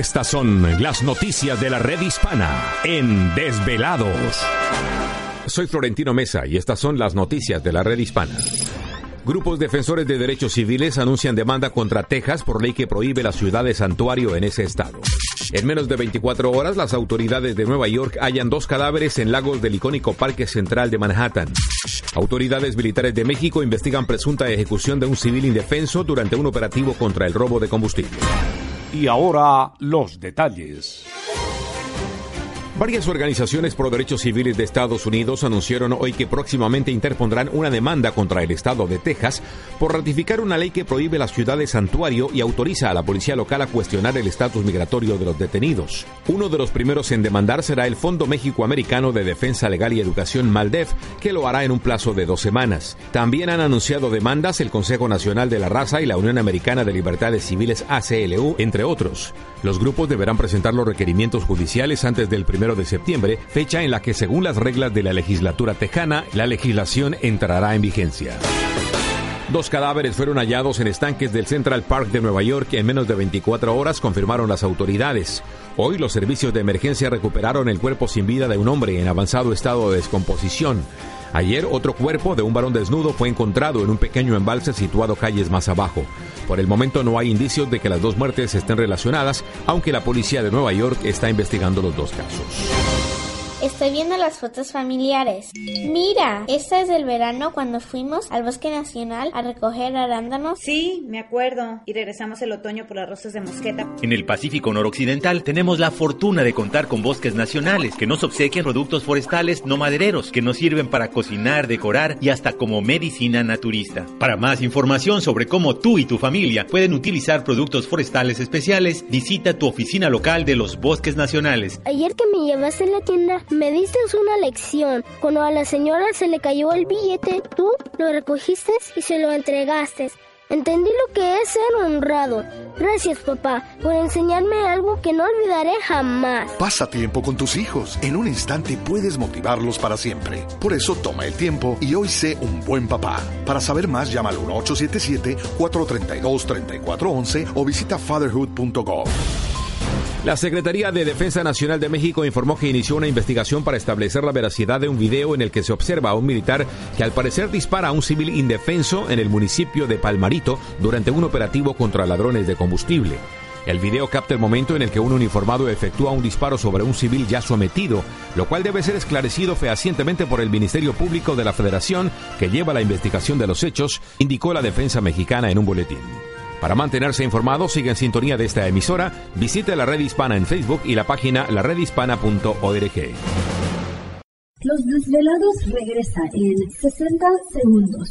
Estas son las noticias de la red hispana en Desvelados. Soy Florentino Mesa y estas son las noticias de la red hispana. Grupos defensores de derechos civiles anuncian demanda contra Texas por ley que prohíbe la ciudad de santuario en ese estado. En menos de 24 horas, las autoridades de Nueva York hallan dos cadáveres en lagos del icónico Parque Central de Manhattan. Autoridades militares de México investigan presunta ejecución de un civil indefenso durante un operativo contra el robo de combustible. Y ahora los detalles. Varias organizaciones pro derechos civiles de Estados Unidos anunciaron hoy que próximamente interpondrán una demanda contra el estado de Texas por ratificar una ley que prohíbe la ciudad de santuario y autoriza a la policía local a cuestionar el estatus migratorio de los detenidos. Uno de los primeros en demandar será el Fondo México Americano de Defensa Legal y Educación Maldef, que lo hará en un plazo de dos semanas. También han anunciado demandas el Consejo Nacional de la Raza y la Unión Americana de Libertades Civiles ACLU, entre otros. Los grupos deberán presentar los requerimientos judiciales antes del de septiembre, fecha en la que según las reglas de la legislatura tejana, la legislación entrará en vigencia. Dos cadáveres fueron hallados en estanques del Central Park de Nueva York en menos de 24 horas, confirmaron las autoridades. Hoy los servicios de emergencia recuperaron el cuerpo sin vida de un hombre en avanzado estado de descomposición. Ayer otro cuerpo de un varón desnudo fue encontrado en un pequeño embalse situado calles más abajo. Por el momento no hay indicios de que las dos muertes estén relacionadas, aunque la policía de Nueva York está investigando los dos casos. Estoy viendo las fotos familiares. Mira, esta es del verano cuando fuimos al Bosque Nacional a recoger arándanos. Sí, me acuerdo. Y regresamos el otoño por las rosas de mosqueta. En el Pacífico Noroccidental tenemos la fortuna de contar con bosques nacionales que nos obsequian productos forestales no madereros que nos sirven para cocinar, decorar y hasta como medicina naturista. Para más información sobre cómo tú y tu familia pueden utilizar productos forestales especiales, visita tu oficina local de los bosques nacionales. Ayer que me llevaste a la tienda, me diste una lección. Cuando a la señora se le cayó el billete, tú lo recogiste y se lo entregaste. Entendí lo que es ser honrado. Gracias, papá, por enseñarme algo que no olvidaré jamás. Pasa tiempo con tus hijos. En un instante puedes motivarlos para siempre. Por eso toma el tiempo y hoy sé un buen papá. Para saber más, llama al 1877-432-3411 o visita fatherhood.gov. La Secretaría de Defensa Nacional de México informó que inició una investigación para establecer la veracidad de un video en el que se observa a un militar que al parecer dispara a un civil indefenso en el municipio de Palmarito durante un operativo contra ladrones de combustible. El video capta el momento en el que un uniformado efectúa un disparo sobre un civil ya sometido, lo cual debe ser esclarecido fehacientemente por el Ministerio Público de la Federación que lleva la investigación de los hechos, indicó la defensa mexicana en un boletín. Para mantenerse informado, sigue en sintonía de esta emisora, visite la red hispana en Facebook y la página laredhispana.org. Los desvelados regresa en 60 segundos.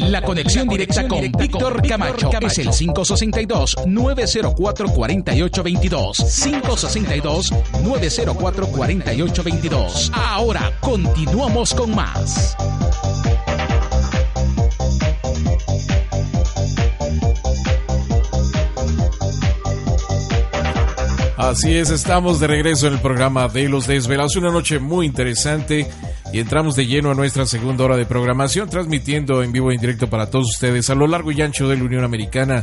La conexión directa con Víctor Camacho es el 562-904-4822. 562-904-4822. Ahora continuamos con más. Así es, estamos de regreso en el programa de Los Desvelados. Una noche muy interesante y entramos de lleno a nuestra segunda hora de programación, transmitiendo en vivo e en directo para todos ustedes a lo largo y ancho de la Unión Americana,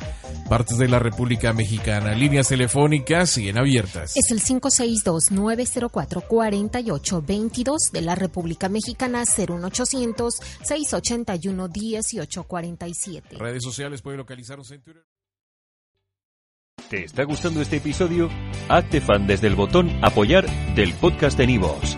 partes de la República Mexicana. Líneas telefónicas siguen abiertas. Es el 562-904-4822 de la República Mexicana, 01800-681-1847. Redes sociales puede localizarnos en Twitter. ¿Te está gustando este episodio? Hazte fan desde el botón Apoyar del podcast de Nivos.